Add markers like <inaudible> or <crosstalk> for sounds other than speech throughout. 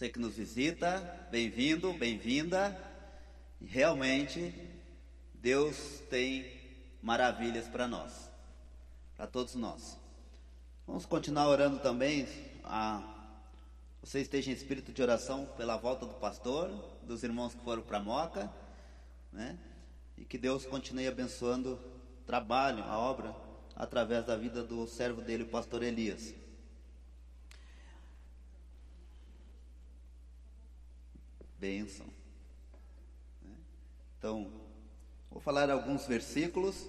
Você que nos visita, bem-vindo, bem-vinda. Realmente, Deus tem maravilhas para nós, para todos nós. Vamos continuar orando também. A, você esteja em espírito de oração pela volta do pastor, dos irmãos que foram para Moca, né? E que Deus continue abençoando o trabalho, a obra, através da vida do servo dele, o pastor Elias. Bênção. Né? Então, vou falar alguns versículos.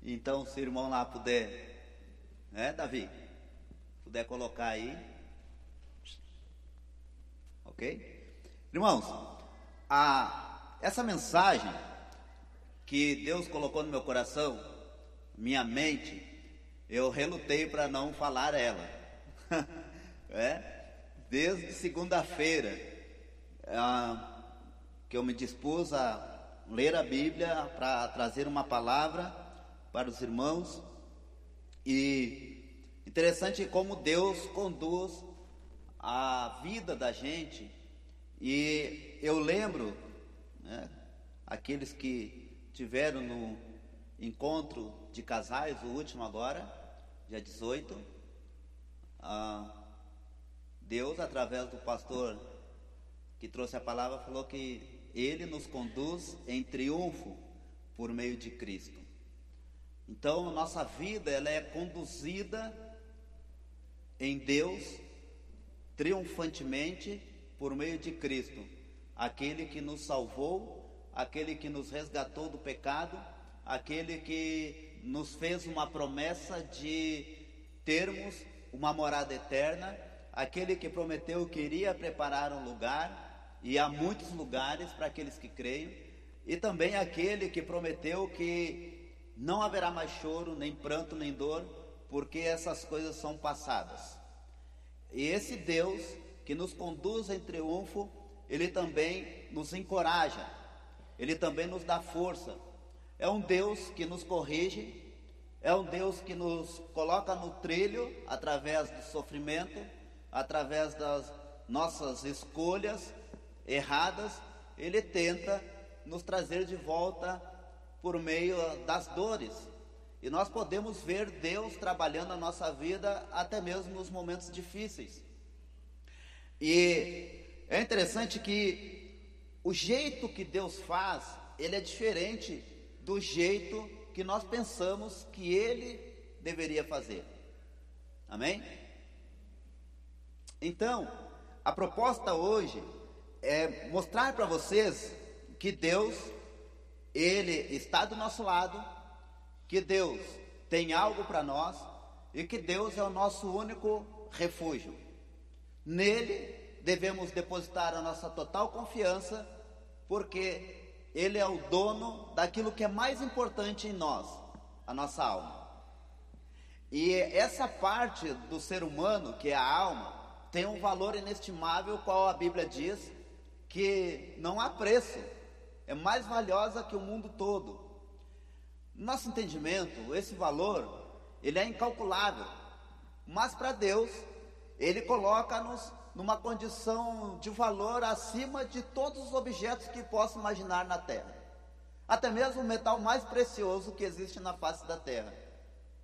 Então, se o irmão lá puder, né, Davi? Puder colocar aí. Ok? Irmãos, a, essa mensagem que Deus colocou no meu coração, minha mente, eu relutei para não falar ela. <laughs> é? Desde segunda-feira que eu me dispus a ler a Bíblia para trazer uma palavra para os irmãos. E interessante como Deus conduz a vida da gente. E eu lembro, né, aqueles que tiveram no encontro de casais, o último agora, dia 18, ah, Deus, através do pastor que trouxe a palavra, falou que ele nos conduz em triunfo por meio de Cristo. Então, nossa vida ela é conduzida em Deus triunfantemente por meio de Cristo, aquele que nos salvou, aquele que nos resgatou do pecado, aquele que nos fez uma promessa de termos uma morada eterna, aquele que prometeu que iria preparar um lugar e há muitos lugares para aqueles que creem, e também aquele que prometeu que não haverá mais choro, nem pranto, nem dor, porque essas coisas são passadas. E esse Deus que nos conduz em triunfo, ele também nos encoraja, ele também nos dá força. É um Deus que nos corrige, é um Deus que nos coloca no trilho através do sofrimento, através das nossas escolhas, erradas, ele tenta nos trazer de volta por meio das dores. E nós podemos ver Deus trabalhando na nossa vida até mesmo nos momentos difíceis. E é interessante que o jeito que Deus faz, ele é diferente do jeito que nós pensamos que ele deveria fazer. Amém? Então, a proposta hoje é mostrar para vocês que Deus, Ele está do nosso lado, que Deus tem algo para nós e que Deus é o nosso único refúgio. Nele devemos depositar a nossa total confiança, porque Ele é o dono daquilo que é mais importante em nós, a nossa alma. E essa parte do ser humano, que é a alma, tem um valor inestimável, qual a Bíblia diz, que não há preço, é mais valiosa que o mundo todo. Nosso entendimento, esse valor, ele é incalculável, mas para Deus, ele coloca-nos numa condição de valor acima de todos os objetos que possa imaginar na Terra. Até mesmo o metal mais precioso que existe na face da Terra.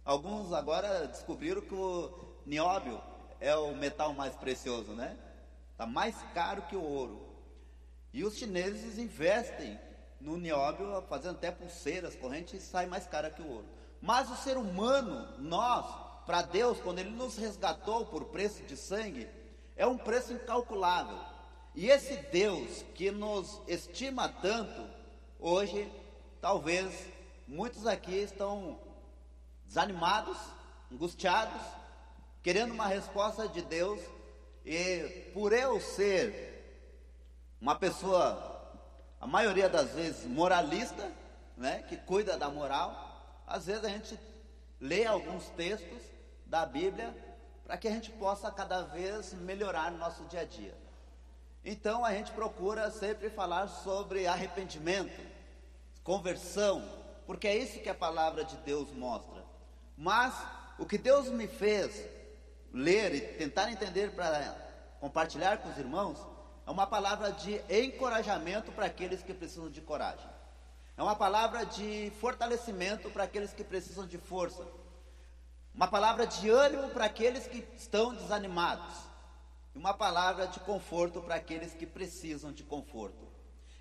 Alguns agora descobriram que o nióbio é o metal mais precioso, né? Está mais caro que o ouro. E os chineses investem no nióbio, fazendo até pulseiras, correntes, e sai mais cara que o ouro. Mas o ser humano, nós, para Deus, quando Ele nos resgatou por preço de sangue, é um preço incalculável. E esse Deus que nos estima tanto, hoje, talvez muitos aqui estão desanimados, angustiados, querendo uma resposta de Deus, e por eu ser uma pessoa, a maioria das vezes, moralista, né, que cuida da moral, às vezes a gente lê alguns textos da Bíblia para que a gente possa cada vez melhorar no nosso dia a dia. Então a gente procura sempre falar sobre arrependimento, conversão, porque é isso que a palavra de Deus mostra. Mas o que Deus me fez ler e tentar entender para compartilhar com os irmãos é uma palavra de encorajamento para aqueles que precisam de coragem. É uma palavra de fortalecimento para aqueles que precisam de força. Uma palavra de ânimo para aqueles que estão desanimados. E uma palavra de conforto para aqueles que precisam de conforto.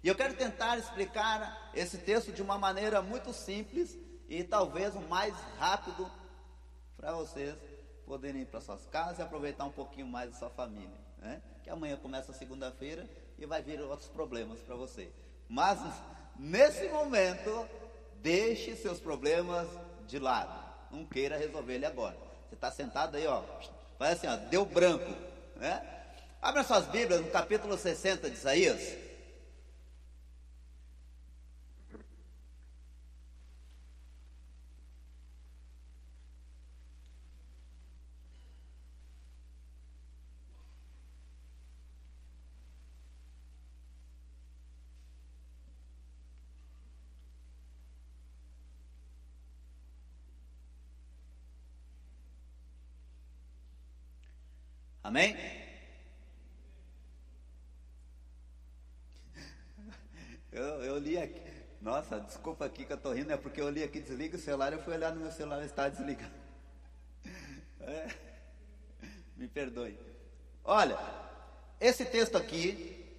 E eu quero tentar explicar esse texto de uma maneira muito simples e talvez o mais rápido para vocês poderem ir para suas casas e aproveitar um pouquinho mais da sua família. Né? Que amanhã começa segunda-feira e vai vir outros problemas para você. Mas <laughs> nesse momento, deixe seus problemas de lado. Não queira resolver ele agora. Você está sentado aí, ó. Faz assim, ó, deu branco. Né? Abra suas Bíblias no capítulo 60 de Isaías. Amém? Eu, eu li aqui. Nossa, desculpa aqui que eu estou rindo, é porque eu li aqui, desliga o celular, eu fui olhar no meu celular, está desligado. É, me perdoe. Olha, esse texto aqui,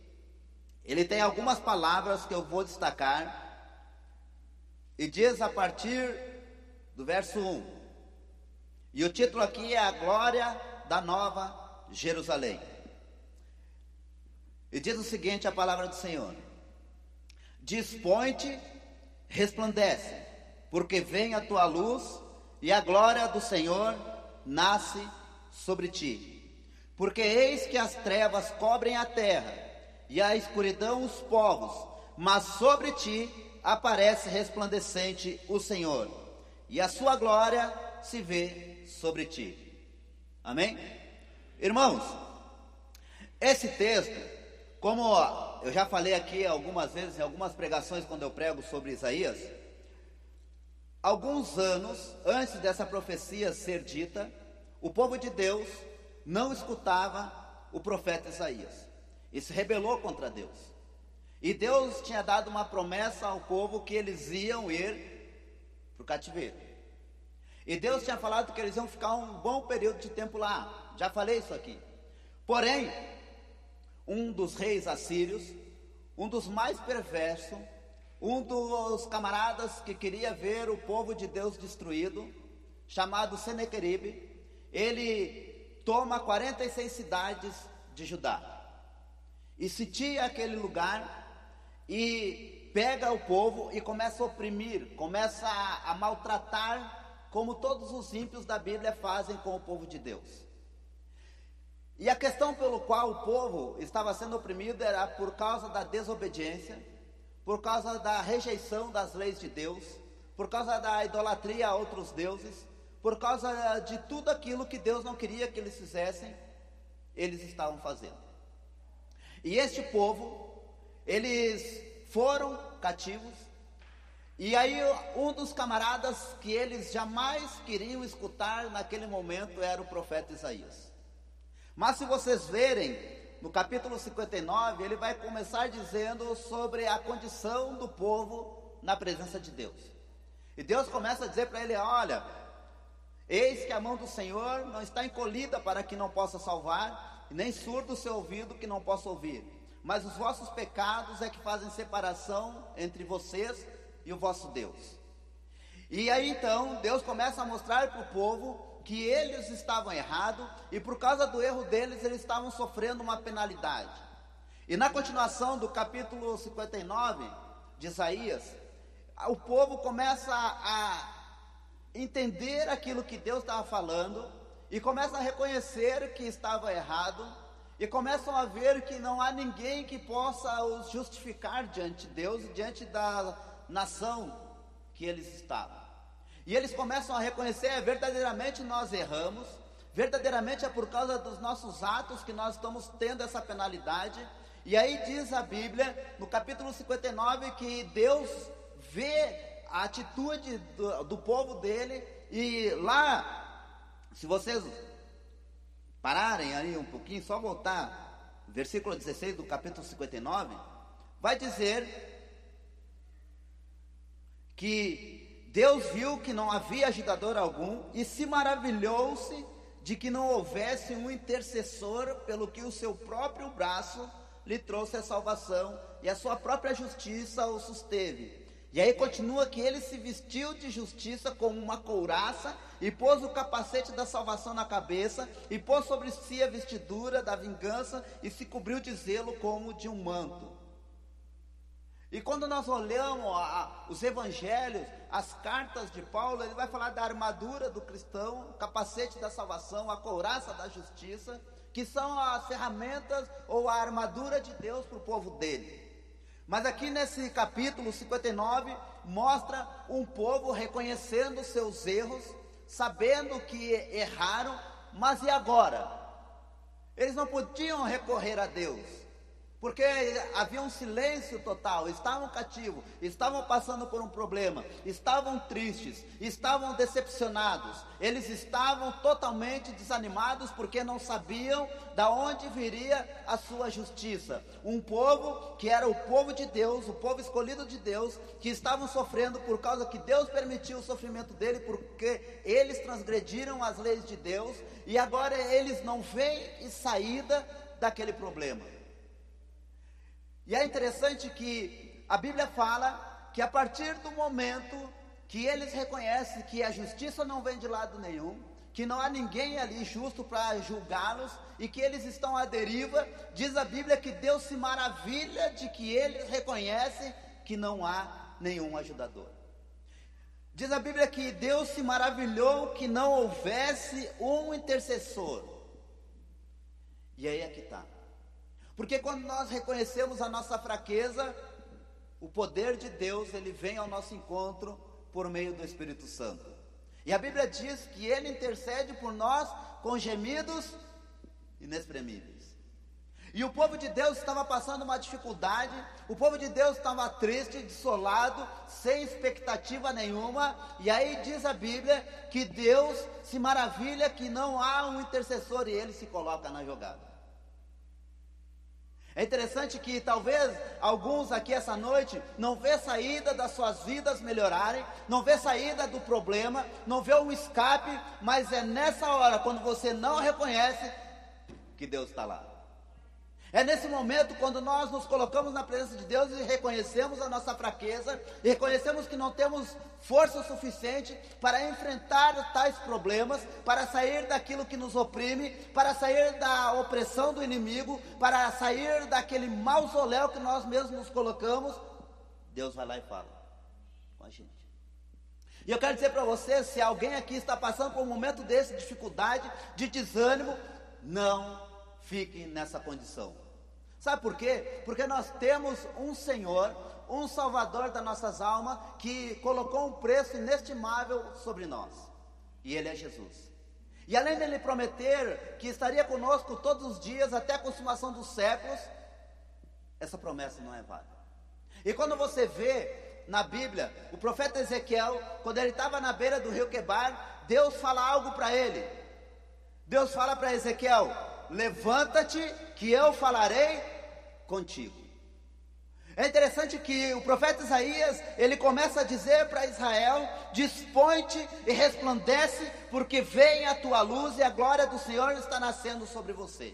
ele tem algumas palavras que eu vou destacar, e diz a partir do verso 1. E o título aqui é A Glória da Nova Jerusalém. E diz o seguinte: a palavra do Senhor: Dispõe-te, resplandece, porque vem a tua luz e a glória do Senhor nasce sobre ti. Porque eis que as trevas cobrem a terra e a escuridão os povos, mas sobre ti aparece resplandecente o Senhor, e a sua glória se vê sobre ti. Amém? Irmãos, esse texto, como eu já falei aqui algumas vezes, em algumas pregações, quando eu prego sobre Isaías, alguns anos antes dessa profecia ser dita, o povo de Deus não escutava o profeta Isaías e se rebelou contra Deus. E Deus tinha dado uma promessa ao povo que eles iam ir para o cativeiro. E Deus tinha falado que eles iam ficar um bom período de tempo lá. Já falei isso aqui. Porém, um dos reis assírios, um dos mais perversos, um dos camaradas que queria ver o povo de Deus destruído, chamado Senequeribe, ele toma 46 cidades de Judá e sitia aquele lugar e pega o povo e começa a oprimir, começa a, a maltratar, como todos os ímpios da Bíblia fazem com o povo de Deus. E a questão pelo qual o povo estava sendo oprimido era por causa da desobediência, por causa da rejeição das leis de Deus, por causa da idolatria a outros deuses, por causa de tudo aquilo que Deus não queria que eles fizessem, eles estavam fazendo. E este povo, eles foram cativos, e aí um dos camaradas que eles jamais queriam escutar naquele momento era o profeta Isaías. Mas se vocês verem, no capítulo 59, ele vai começar dizendo sobre a condição do povo na presença de Deus. E Deus começa a dizer para ele: Olha, eis que a mão do Senhor não está encolhida para que não possa salvar, nem surdo o seu ouvido que não possa ouvir. Mas os vossos pecados é que fazem separação entre vocês e o vosso Deus. E aí então Deus começa a mostrar para o povo que eles estavam errados e por causa do erro deles eles estavam sofrendo uma penalidade. E na continuação do capítulo 59 de Isaías, o povo começa a entender aquilo que Deus estava falando e começa a reconhecer que estava errado e começam a ver que não há ninguém que possa os justificar diante de Deus e diante da nação que eles estavam. E eles começam a reconhecer: é, verdadeiramente nós erramos, verdadeiramente é por causa dos nossos atos que nós estamos tendo essa penalidade. E aí diz a Bíblia, no capítulo 59, que Deus vê a atitude do, do povo dele, e lá, se vocês pararem ali um pouquinho, só voltar, versículo 16 do capítulo 59, vai dizer que Deus viu que não havia agitador algum e se maravilhou-se de que não houvesse um intercessor, pelo que o seu próprio braço lhe trouxe a salvação e a sua própria justiça o susteve. E aí continua que ele se vestiu de justiça com uma couraça e pôs o capacete da salvação na cabeça e pôs sobre si a vestidura da vingança e se cobriu de zelo como de um manto. E quando nós olhamos a, a, os evangelhos, as cartas de Paulo, ele vai falar da armadura do cristão, capacete da salvação, a couraça da justiça, que são as ferramentas ou a armadura de Deus para o povo dele. Mas aqui nesse capítulo 59 mostra um povo reconhecendo seus erros, sabendo que erraram, mas e agora? Eles não podiam recorrer a Deus porque havia um silêncio total, estavam cativos, estavam passando por um problema, estavam tristes, estavam decepcionados, eles estavam totalmente desanimados porque não sabiam da onde viria a sua justiça. Um povo que era o povo de Deus, o povo escolhido de Deus, que estavam sofrendo por causa que Deus permitiu o sofrimento dele, porque eles transgrediram as leis de Deus e agora eles não veem saída daquele problema. E é interessante que a Bíblia fala que a partir do momento que eles reconhecem que a justiça não vem de lado nenhum, que não há ninguém ali justo para julgá-los e que eles estão à deriva, diz a Bíblia que Deus se maravilha de que eles reconhecem que não há nenhum ajudador. Diz a Bíblia que Deus se maravilhou que não houvesse um intercessor. E aí é que está. Porque quando nós reconhecemos a nossa fraqueza, o poder de Deus, ele vem ao nosso encontro por meio do Espírito Santo. E a Bíblia diz que ele intercede por nós com gemidos inexprimíveis. E o povo de Deus estava passando uma dificuldade, o povo de Deus estava triste, desolado, sem expectativa nenhuma, e aí diz a Bíblia que Deus se maravilha que não há um intercessor e ele se coloca na jogada. É interessante que talvez alguns aqui essa noite não vê saída das suas vidas melhorarem, não vê saída do problema, não vê um escape, mas é nessa hora, quando você não reconhece, que Deus está lá. É nesse momento quando nós nos colocamos na presença de Deus e reconhecemos a nossa fraqueza, e reconhecemos que não temos força suficiente para enfrentar tais problemas, para sair daquilo que nos oprime, para sair da opressão do inimigo, para sair daquele mausoléu que nós mesmos nos colocamos. Deus vai lá e fala com a gente. E eu quero dizer para você, se alguém aqui está passando por um momento desse, de dificuldade, de desânimo, não fique nessa condição. Sabe por quê? Porque nós temos um Senhor, um Salvador das nossas almas, que colocou um preço inestimável sobre nós. E Ele é Jesus. E além dele prometer que estaria conosco todos os dias até a consumação dos séculos, essa promessa não é válida. E quando você vê na Bíblia, o profeta Ezequiel, quando ele estava na beira do rio Quebar, Deus fala algo para ele. Deus fala para Ezequiel: Levanta-te, que eu falarei contigo. É interessante que o profeta Isaías, ele começa a dizer para Israel: Dispõe-te e resplandece, porque vem a tua luz e a glória do Senhor está nascendo sobre você.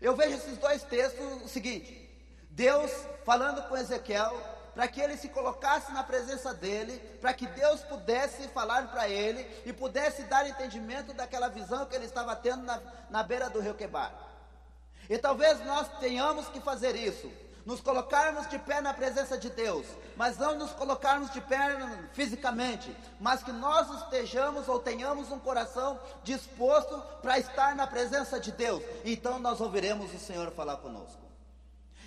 Eu vejo esses dois textos o seguinte: Deus falando com Ezequiel, para que ele se colocasse na presença dele, para que Deus pudesse falar para ele e pudesse dar entendimento daquela visão que ele estava tendo na, na beira do rio Quebar. E talvez nós tenhamos que fazer isso, nos colocarmos de pé na presença de Deus, mas não nos colocarmos de pé fisicamente, mas que nós estejamos ou tenhamos um coração disposto para estar na presença de Deus. Então nós ouviremos o Senhor falar conosco.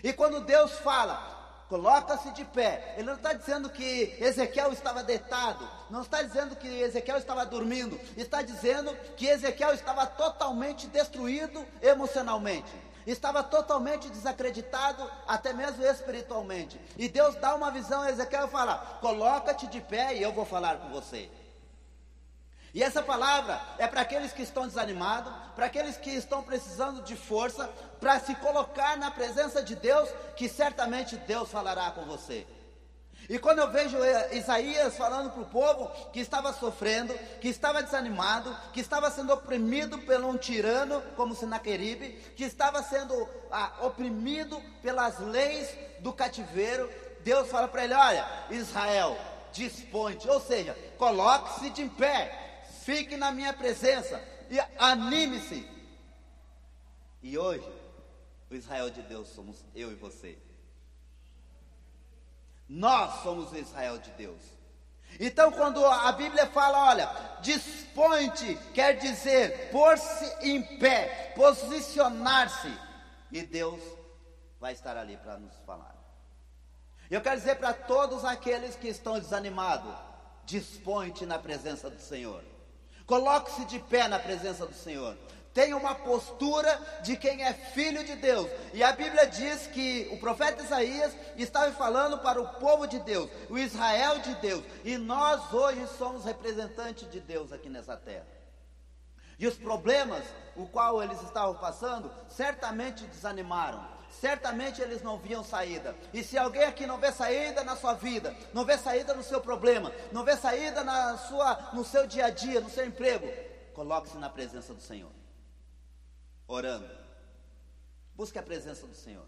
E quando Deus fala, coloca-se de pé. Ele não está dizendo que Ezequiel estava deitado, não está dizendo que Ezequiel estava dormindo, está dizendo que Ezequiel estava totalmente destruído emocionalmente estava totalmente desacreditado, até mesmo espiritualmente. E Deus dá uma visão a Ezequiel e fala: Coloca-te de pé e eu vou falar com você. E essa palavra é para aqueles que estão desanimados, para aqueles que estão precisando de força, para se colocar na presença de Deus, que certamente Deus falará com você. E quando eu vejo Isaías falando para o povo que estava sofrendo, que estava desanimado, que estava sendo oprimido por um tirano como Senaqueribe, que estava sendo ah, oprimido pelas leis do cativeiro, Deus fala para ele: Olha, Israel, dispõe-te, ou seja, coloque-se de pé, fique na minha presença e anime-se. E hoje, o Israel de Deus somos eu e você. Nós somos o Israel de Deus. Então, quando a Bíblia fala, olha, dispõe-te, quer dizer pôr-se em pé, posicionar-se, e Deus vai estar ali para nos falar. Eu quero dizer para todos aqueles que estão desanimados: dispõe-te na presença do Senhor, coloque-se de pé na presença do Senhor, tem uma postura de quem é filho de Deus. E a Bíblia diz que o profeta Isaías estava falando para o povo de Deus, o Israel de Deus. E nós hoje somos representantes de Deus aqui nessa terra. E os problemas o qual eles estavam passando, certamente desanimaram. Certamente eles não viam saída. E se alguém aqui não vê saída na sua vida, não vê saída no seu problema, não vê saída na sua, no seu dia a dia, no seu emprego, coloque-se na presença do Senhor orando. Busque a presença do Senhor.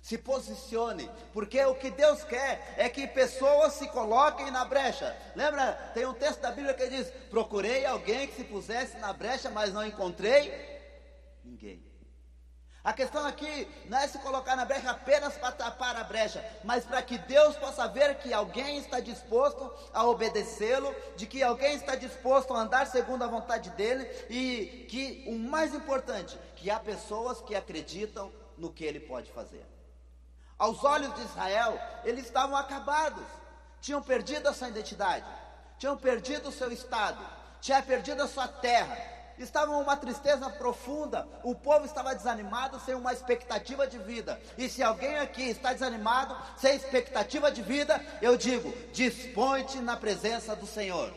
Se posicione, porque o que Deus quer é que pessoas se coloquem na brecha. Lembra? Tem um texto da Bíblia que diz: Procurei alguém que se pusesse na brecha, mas não encontrei ninguém. A questão aqui não é se colocar na brecha apenas para tapar a brecha, mas para que Deus possa ver que alguém está disposto a obedecê-lo, de que alguém está disposto a andar segundo a vontade dele e que o mais importante, que há pessoas que acreditam no que ele pode fazer. Aos olhos de Israel, eles estavam acabados, tinham perdido a sua identidade, tinham perdido o seu estado, tinham perdido a sua terra, estavam uma tristeza profunda, o povo estava desanimado, sem uma expectativa de vida. E se alguém aqui está desanimado, sem expectativa de vida, eu digo: dispõe-te na presença do Senhor.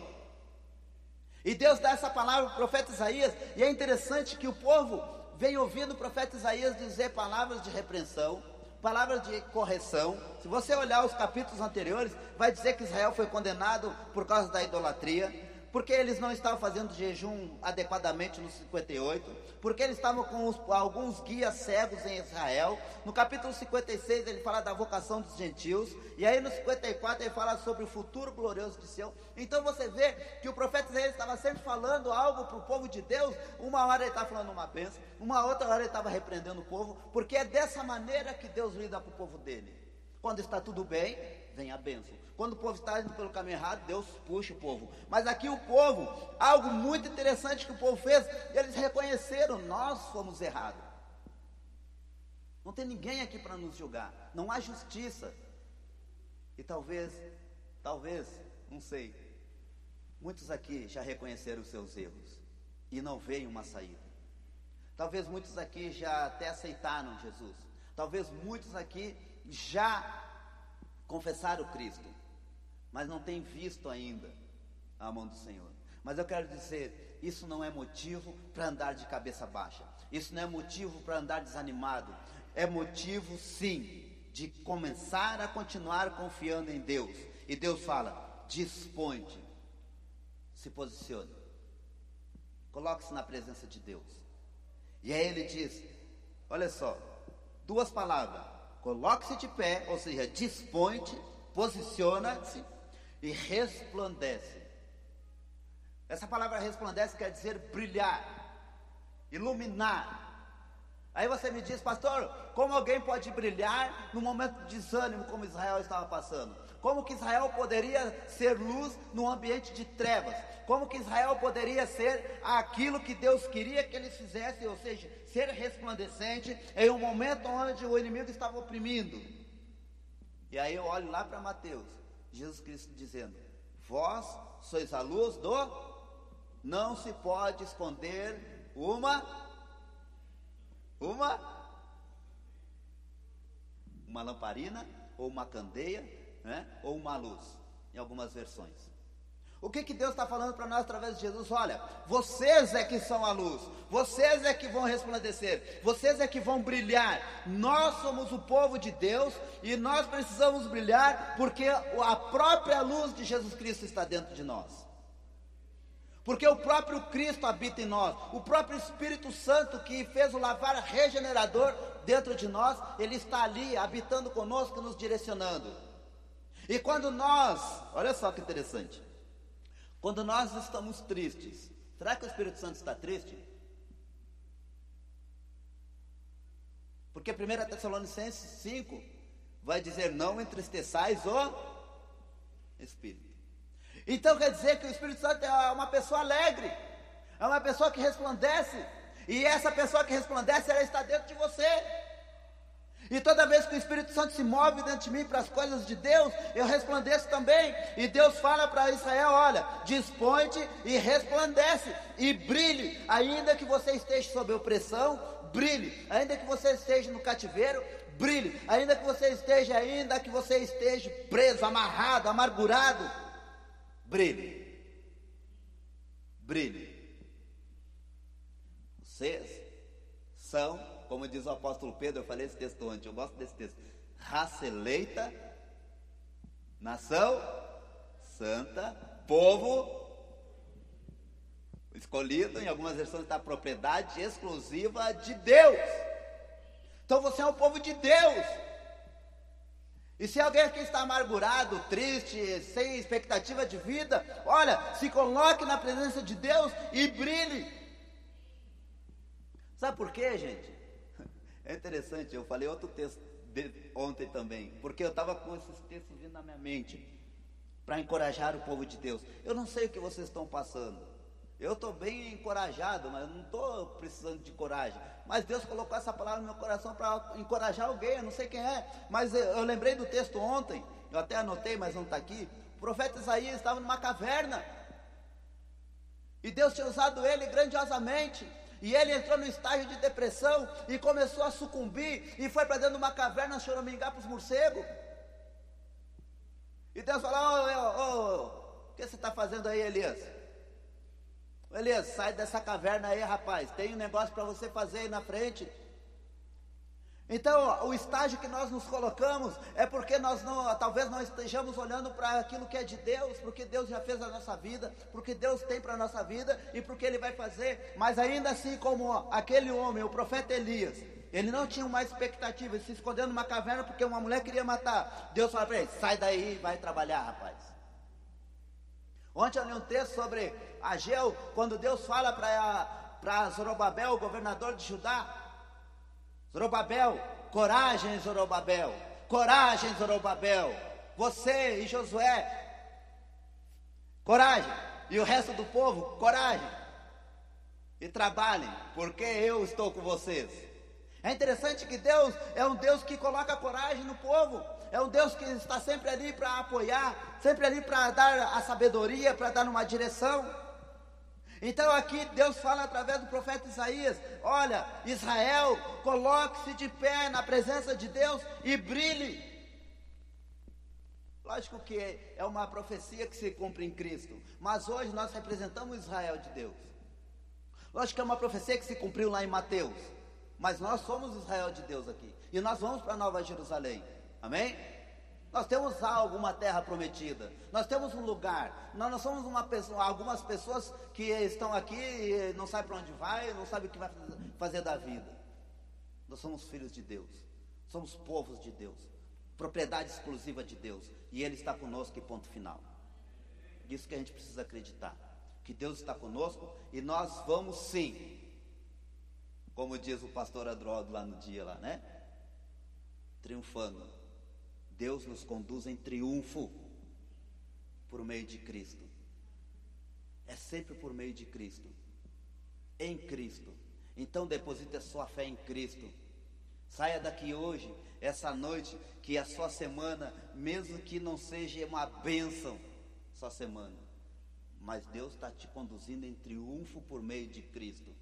E Deus dá essa palavra para o profeta Isaías, e é interessante que o povo vem ouvindo o profeta Isaías dizer palavras de repreensão, palavras de correção. Se você olhar os capítulos anteriores, vai dizer que Israel foi condenado por causa da idolatria porque eles não estavam fazendo jejum adequadamente no 58, porque eles estavam com os, alguns guias cegos em Israel. No capítulo 56 ele fala da vocação dos gentios, e aí no 54 ele fala sobre o futuro glorioso de Sião. Então você vê que o profeta Isaías estava sempre falando algo para o povo de Deus, uma hora ele estava falando uma bênção, uma outra hora ele estava repreendendo o povo, porque é dessa maneira que Deus lida com o povo dele. Quando está tudo bem, vem a bênção. Quando o povo está indo pelo caminho errado, Deus puxa o povo. Mas aqui o povo, algo muito interessante que o povo fez, eles reconheceram: nós fomos errados. Não tem ninguém aqui para nos julgar. Não há justiça. E talvez, talvez, não sei, muitos aqui já reconheceram os seus erros e não veem uma saída. Talvez muitos aqui já até aceitaram Jesus. Talvez muitos aqui já confessaram Cristo, mas não têm visto ainda a mão do Senhor. Mas eu quero dizer, isso não é motivo para andar de cabeça baixa. Isso não é motivo para andar desanimado. É motivo, sim, de começar a continuar confiando em Deus. E Deus fala: dispõe se posicione, coloque-se na presença de Deus. E aí ele diz: olha só, duas palavras: Coloque-se de pé, ou seja, dispõe-te, posiciona-se e resplandece. Essa palavra resplandece quer dizer brilhar, iluminar. Aí você me diz, pastor, como alguém pode brilhar no momento de desânimo como Israel estava passando? Como que Israel poderia ser luz num ambiente de trevas? Como que Israel poderia ser aquilo que Deus queria que eles fizessem, ou seja, ser resplandecente em um momento onde o inimigo estava oprimindo? E aí eu olho lá para Mateus, Jesus Cristo dizendo: Vós sois a luz do. Não se pode esconder uma. Uma. Uma lamparina ou uma candeia né? ou uma luz, em algumas versões. O que, que Deus está falando para nós através de Jesus? Olha, vocês é que são a luz, vocês é que vão resplandecer, vocês é que vão brilhar. Nós somos o povo de Deus e nós precisamos brilhar porque a própria luz de Jesus Cristo está dentro de nós. Porque o próprio Cristo habita em nós, o próprio Espírito Santo que fez o lavar regenerador dentro de nós, ele está ali habitando conosco, nos direcionando. E quando nós, olha só que interessante, quando nós estamos tristes, será que o Espírito Santo está triste? Porque 1 Tessalonicenses 5 vai dizer: Não entristeçais o Espírito. Então quer dizer que o Espírito Santo é uma pessoa alegre, é uma pessoa que resplandece, e essa pessoa que resplandece, ela está dentro de você. E toda vez que o Espírito Santo se move dentro de mim para as coisas de Deus, eu resplandeço também. E Deus fala para Israel: olha, dispõe-te e resplandece, e brilhe, ainda que você esteja sob opressão, brilhe, ainda que você esteja no cativeiro, brilhe, ainda que você esteja, ainda que você esteja preso, amarrado, amargurado, brilhe. Brilhe. Vocês são como diz o apóstolo Pedro, eu falei esse texto antes, eu gosto desse texto. Raça eleita, nação santa, povo escolhido, em algumas versões está propriedade exclusiva de Deus. Então você é um povo de Deus. E se alguém aqui está amargurado, triste, sem expectativa de vida, olha, se coloque na presença de Deus e brilhe. Sabe por quê, gente? É interessante, eu falei outro texto ontem também, porque eu estava com esses textos vindo na minha mente para encorajar o povo de Deus. Eu não sei o que vocês estão passando. Eu estou bem encorajado, mas não estou precisando de coragem. Mas Deus colocou essa palavra no meu coração para encorajar alguém, eu não sei quem é. Mas eu, eu lembrei do texto ontem, eu até anotei, mas não está aqui. O profeta Isaías estava numa caverna. E Deus tinha usado ele grandiosamente. E ele entrou no estágio de depressão e começou a sucumbir e foi para dentro de uma caverna choramingar para os morcegos. E Deus falou: ô, ô, o que você está fazendo aí, Elias? Elias, sai dessa caverna aí, rapaz. Tem um negócio para você fazer aí na frente. Então, o estágio que nós nos colocamos é porque nós não, talvez não estejamos olhando para aquilo que é de Deus, porque Deus já fez a nossa vida, porque Deus tem para a nossa vida e porque Ele vai fazer. Mas ainda assim, como aquele homem, o profeta Elias, ele não tinha uma expectativa, ele se escondeu numa caverna porque uma mulher queria matar. Deus fala para ele: sai daí, vai trabalhar, rapaz. Ontem eu li um texto sobre Ageu, quando Deus fala para Zorobabel, o governador de Judá, Zorobabel, coragem, Zorobabel, coragem, Zorobabel, você e Josué, coragem, e o resto do povo, coragem, e trabalhem, porque eu estou com vocês. É interessante que Deus é um Deus que coloca coragem no povo, é um Deus que está sempre ali para apoiar, sempre ali para dar a sabedoria, para dar uma direção. Então aqui Deus fala através do profeta Isaías: olha, Israel, coloque-se de pé na presença de Deus e brilhe. Lógico que é uma profecia que se cumpre em Cristo, mas hoje nós representamos Israel de Deus. Lógico que é uma profecia que se cumpriu lá em Mateus, mas nós somos Israel de Deus aqui e nós vamos para Nova Jerusalém. Amém? Nós temos algo, uma terra prometida. Nós temos um lugar. Nós não somos uma pessoa, algumas pessoas que estão aqui e não sabem para onde vai, não sabem o que vai fazer da vida. Nós somos filhos de Deus. Somos povos de Deus. Propriedade exclusiva de Deus. E Ele está conosco e ponto final. Isso que a gente precisa acreditar. Que Deus está conosco e nós vamos sim. Como diz o pastor Adroaldo lá no dia lá, né? Triunfando Deus nos conduz em triunfo por meio de Cristo. É sempre por meio de Cristo. Em Cristo. Então deposite a sua fé em Cristo. Saia daqui hoje, essa noite, que a sua semana, mesmo que não seja uma bênção, sua semana, mas Deus está te conduzindo em triunfo por meio de Cristo.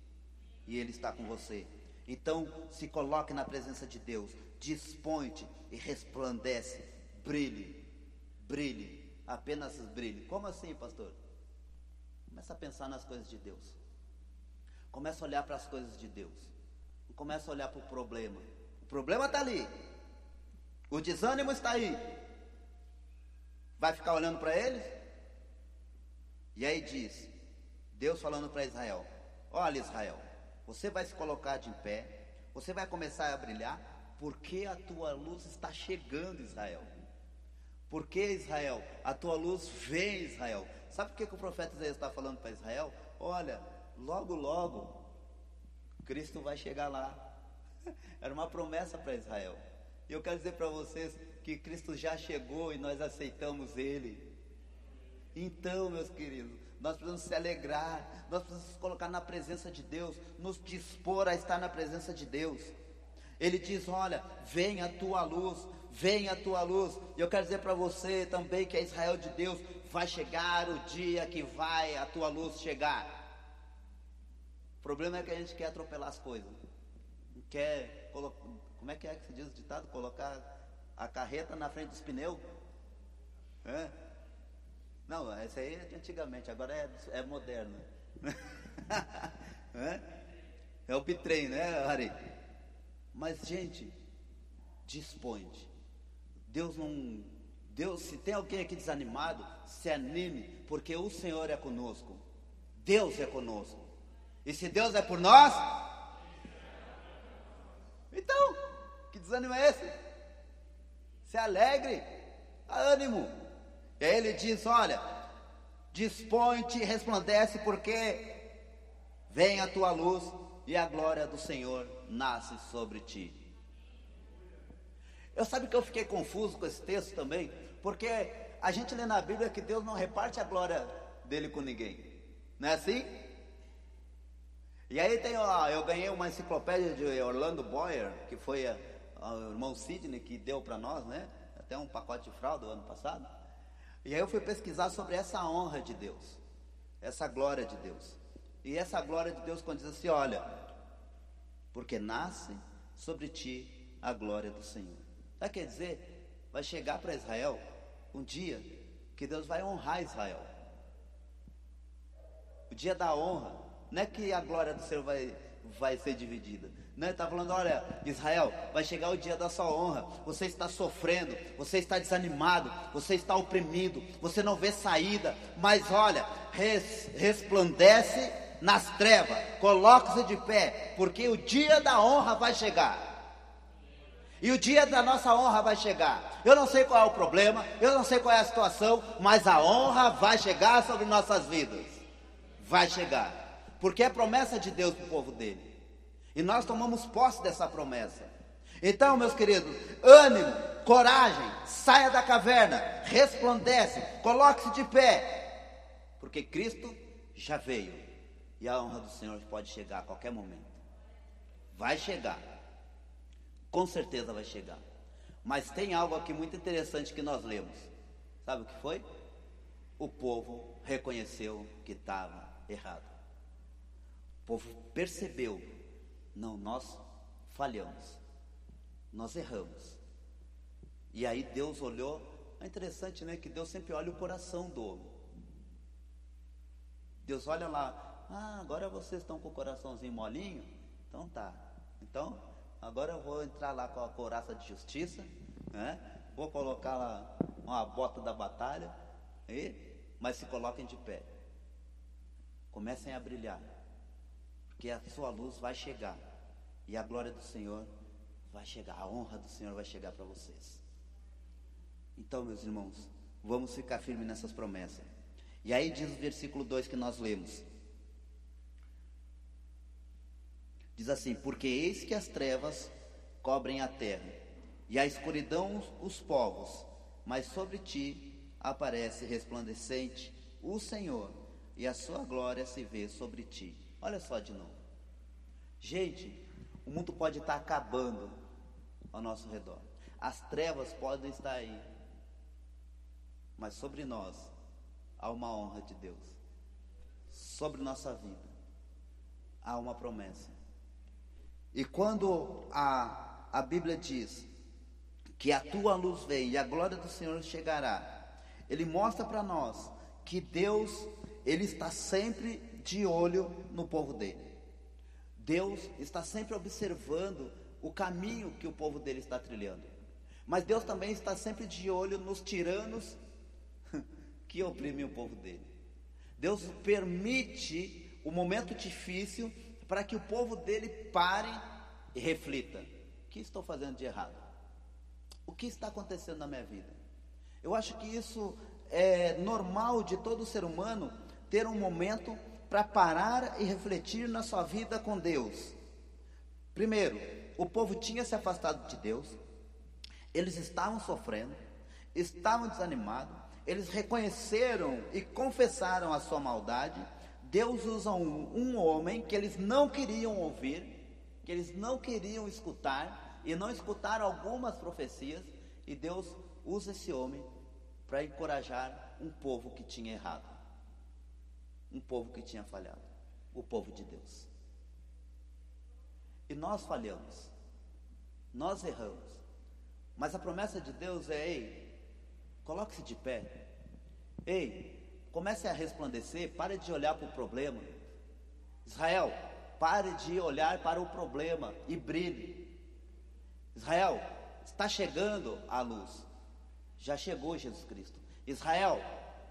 E Ele está com você. Então, se coloque na presença de Deus, dispõe-te e resplandece, brilhe, brilhe, apenas brilhe. Como assim, pastor? Começa a pensar nas coisas de Deus. Começa a olhar para as coisas de Deus. Começa a olhar para o problema. O problema está ali. O desânimo está aí. Vai ficar olhando para eles? E aí diz, Deus falando para Israel: Olha, Israel, você vai se colocar de pé, você vai começar a brilhar, porque a tua luz está chegando, Israel. Porque Israel, a tua luz vem, Israel. Sabe por que, que o profeta Isaías está falando para Israel? Olha, logo, logo, Cristo vai chegar lá. <laughs> Era uma promessa para Israel. E eu quero dizer para vocês que Cristo já chegou e nós aceitamos Ele. Então, meus queridos, nós precisamos se alegrar, nós precisamos colocar na presença de Deus, nos dispor a estar na presença de Deus. Ele diz: Olha, vem a tua luz, vem a tua luz. E eu quero dizer para você também que é Israel de Deus, vai chegar o dia que vai a tua luz chegar. O problema é que a gente quer atropelar as coisas, quer como é que é que se diz o ditado? Colocar a carreta na frente dos pneus? É? Não, esse aí é de antigamente, agora é, é moderno. <laughs> é? é o bitrem, né, Ari? Mas, gente, dispõe. Deus não. Deus, se tem alguém aqui desanimado, se anime, porque o Senhor é conosco. Deus é conosco. E se Deus é por nós, então, que desânimo é esse? Se alegre, ânimo. E aí ele diz: Olha, dispõe-te e resplandece, porque vem a tua luz e a glória do Senhor nasce sobre ti. Eu sabe que eu fiquei confuso com esse texto também, porque a gente lê na Bíblia que Deus não reparte a glória dele com ninguém. Não é assim? E aí tem, ó, eu ganhei uma enciclopédia de Orlando Boyer, que foi a, a, o irmão Sidney que deu para nós, né? Até um pacote de fralda ano passado. E aí eu fui pesquisar sobre essa honra de Deus, essa glória de Deus. E essa glória de Deus quando diz assim, olha, porque nasce sobre ti a glória do Senhor. Sabe quer dizer? Vai chegar para Israel um dia que Deus vai honrar Israel. O dia da honra. Não é que a glória do Senhor vai, vai ser dividida. Não, está falando, olha, Israel, vai chegar o dia da sua honra. Você está sofrendo, você está desanimado, você está oprimido, você não vê saída. Mas olha, res, resplandece nas trevas, coloque-se de pé, porque o dia da honra vai chegar. E o dia da nossa honra vai chegar. Eu não sei qual é o problema, eu não sei qual é a situação, mas a honra vai chegar sobre nossas vidas. Vai chegar. Porque é promessa de Deus para o povo dele. E nós tomamos posse dessa promessa. Então, meus queridos, ânimo, coragem, saia da caverna, resplandece, coloque-se de pé, porque Cristo já veio e a honra do Senhor pode chegar a qualquer momento. Vai chegar. Com certeza vai chegar. Mas tem algo aqui muito interessante que nós lemos. Sabe o que foi? O povo reconheceu que estava errado. O povo percebeu. Não, nós falhamos. Nós erramos. E aí Deus olhou. É interessante, né? Que Deus sempre olha o coração do homem. Deus olha lá, ah, agora vocês estão com o coraçãozinho molinho? Então tá. Então, agora eu vou entrar lá com a couraça de justiça, né? Vou colocar lá uma bota da batalha, e, mas se coloquem de pé. Comecem a brilhar. Porque a sua luz vai chegar. E a glória do Senhor vai chegar. A honra do Senhor vai chegar para vocês. Então, meus irmãos, vamos ficar firmes nessas promessas. E aí diz o versículo 2 que nós lemos: Diz assim: Porque eis que as trevas cobrem a terra, e a escuridão os povos, mas sobre ti aparece resplandecente o Senhor, e a sua glória se vê sobre ti. Olha só de novo. Gente, o mundo pode estar acabando ao nosso redor. As trevas podem estar aí. Mas sobre nós há uma honra de Deus. Sobre nossa vida há uma promessa. E quando a, a Bíblia diz que a tua luz vem e a glória do Senhor chegará, ele mostra para nós que Deus, ele está sempre de olho no povo dele. Deus está sempre observando o caminho que o povo dele está trilhando. Mas Deus também está sempre de olho nos tiranos <laughs> que oprimem o povo dele. Deus permite o momento difícil para que o povo dele pare e reflita: o que estou fazendo de errado? O que está acontecendo na minha vida? Eu acho que isso é normal de todo ser humano ter um momento para parar e refletir na sua vida com Deus. Primeiro, o povo tinha se afastado de Deus, eles estavam sofrendo, estavam desanimados, eles reconheceram e confessaram a sua maldade. Deus usa um, um homem que eles não queriam ouvir, que eles não queriam escutar, e não escutaram algumas profecias, e Deus usa esse homem para encorajar um povo que tinha errado, um povo que tinha falhado, o povo de Deus. E nós falhamos, nós erramos, mas a promessa de Deus é: ei, coloque-se de pé, ei, comece a resplandecer, pare de olhar para o problema. Israel, pare de olhar para o problema e brilhe. Israel, está chegando a luz. Já chegou Jesus Cristo. Israel,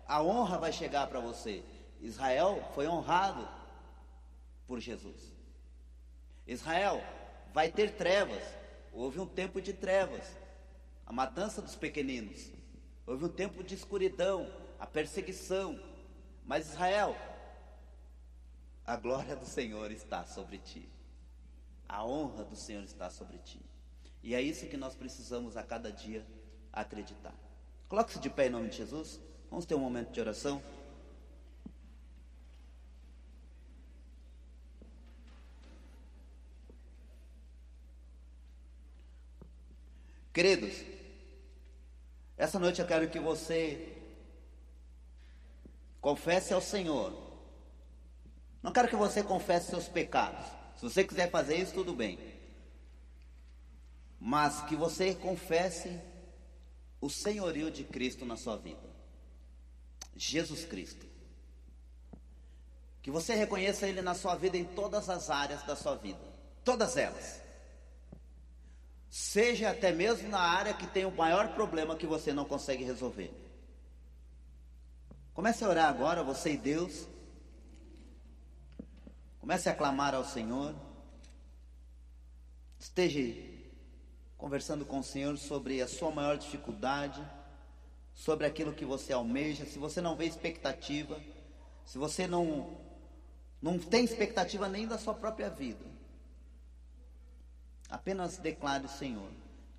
a honra vai chegar para você. Israel foi honrado por Jesus. Israel vai ter trevas. Houve um tempo de trevas, a matança dos pequeninos. Houve um tempo de escuridão, a perseguição. Mas Israel, a glória do Senhor está sobre ti. A honra do Senhor está sobre ti. E é isso que nós precisamos a cada dia acreditar. Coloque-se de pé em nome de Jesus. Vamos ter um momento de oração. Queridos, essa noite eu quero que você confesse ao Senhor. Não quero que você confesse seus pecados. Se você quiser fazer isso, tudo bem. Mas que você confesse o senhorio de Cristo na sua vida. Jesus Cristo. Que você reconheça Ele na sua vida em todas as áreas da sua vida. Todas elas. Seja até mesmo na área que tem o maior problema que você não consegue resolver. Comece a orar agora, você e Deus. Comece a clamar ao Senhor. Esteja conversando com o Senhor sobre a sua maior dificuldade, sobre aquilo que você almeja, se você não vê expectativa, se você não não tem expectativa nem da sua própria vida. Apenas declare o Senhor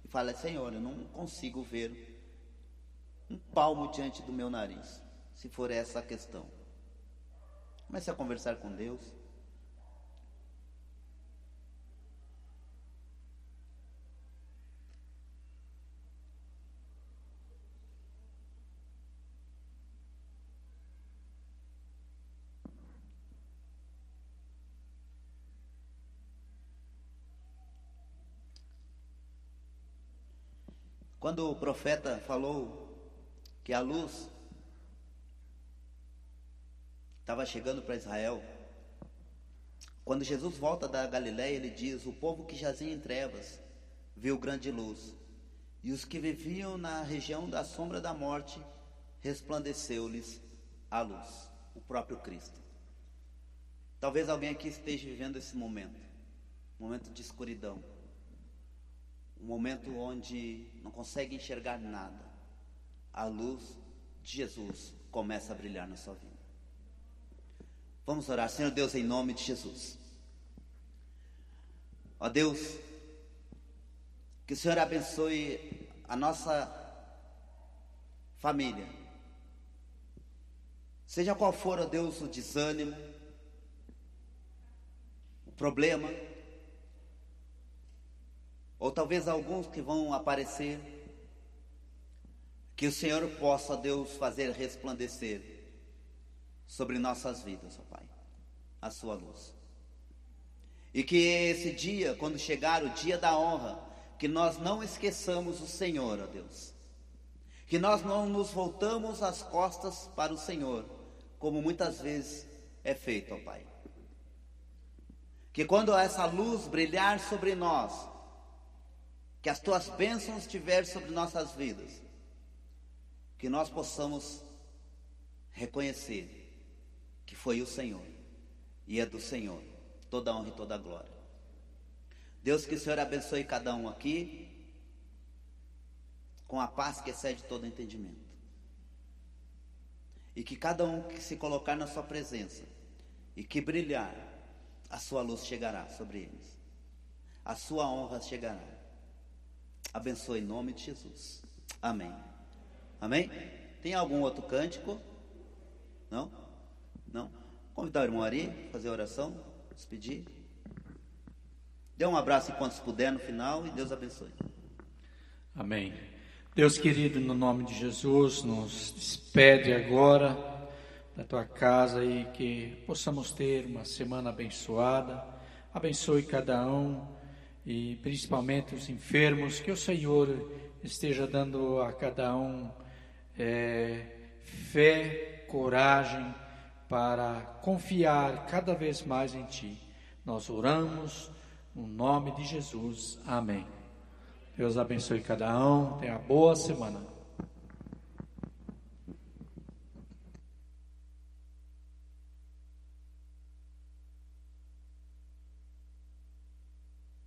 e fale: Senhor, eu não consigo ver um palmo diante do meu nariz, se for essa a questão. Comece a conversar com Deus. Quando o profeta falou que a luz estava chegando para Israel, quando Jesus volta da Galiléia, ele diz: O povo que jazia em trevas viu grande luz, e os que viviam na região da sombra da morte resplandeceu-lhes a luz, o próprio Cristo. Talvez alguém aqui esteja vivendo esse momento, momento de escuridão um momento onde não consegue enxergar nada, a luz de Jesus começa a brilhar na sua vida. Vamos orar, Senhor Deus, em nome de Jesus. Ó Deus, que o Senhor abençoe a nossa família. Seja qual for, ó Deus, o desânimo, o problema, ou talvez alguns que vão aparecer, que o Senhor possa, Deus, fazer resplandecer sobre nossas vidas, ó Pai, a sua luz. E que esse dia, quando chegar o dia da honra, que nós não esqueçamos o Senhor, ó Deus. Que nós não nos voltamos as costas para o Senhor, como muitas vezes é feito, ó Pai. Que quando essa luz brilhar sobre nós, que as tuas bênçãos estiverem sobre nossas vidas, que nós possamos reconhecer que foi o Senhor e é do Senhor toda honra e toda glória. Deus, que o Senhor abençoe cada um aqui com a paz que excede todo entendimento. E que cada um que se colocar na sua presença e que brilhar, a sua luz chegará sobre eles. A sua honra chegará. Abençoe em nome de Jesus. Amém. Amém? Tem algum outro cântico? Não? Não? Convidar o irmão Ari, fazer a oração, despedir. Dê um abraço enquanto puder no final e Deus abençoe. Amém. Deus querido, no nome de Jesus, nos despede agora da tua casa e que possamos ter uma semana abençoada. Abençoe cada um e principalmente os enfermos, que o Senhor esteja dando a cada um é, fé, coragem para confiar cada vez mais em Ti. Nós oramos no nome de Jesus. Amém. Deus abençoe cada um. Tenha boa semana.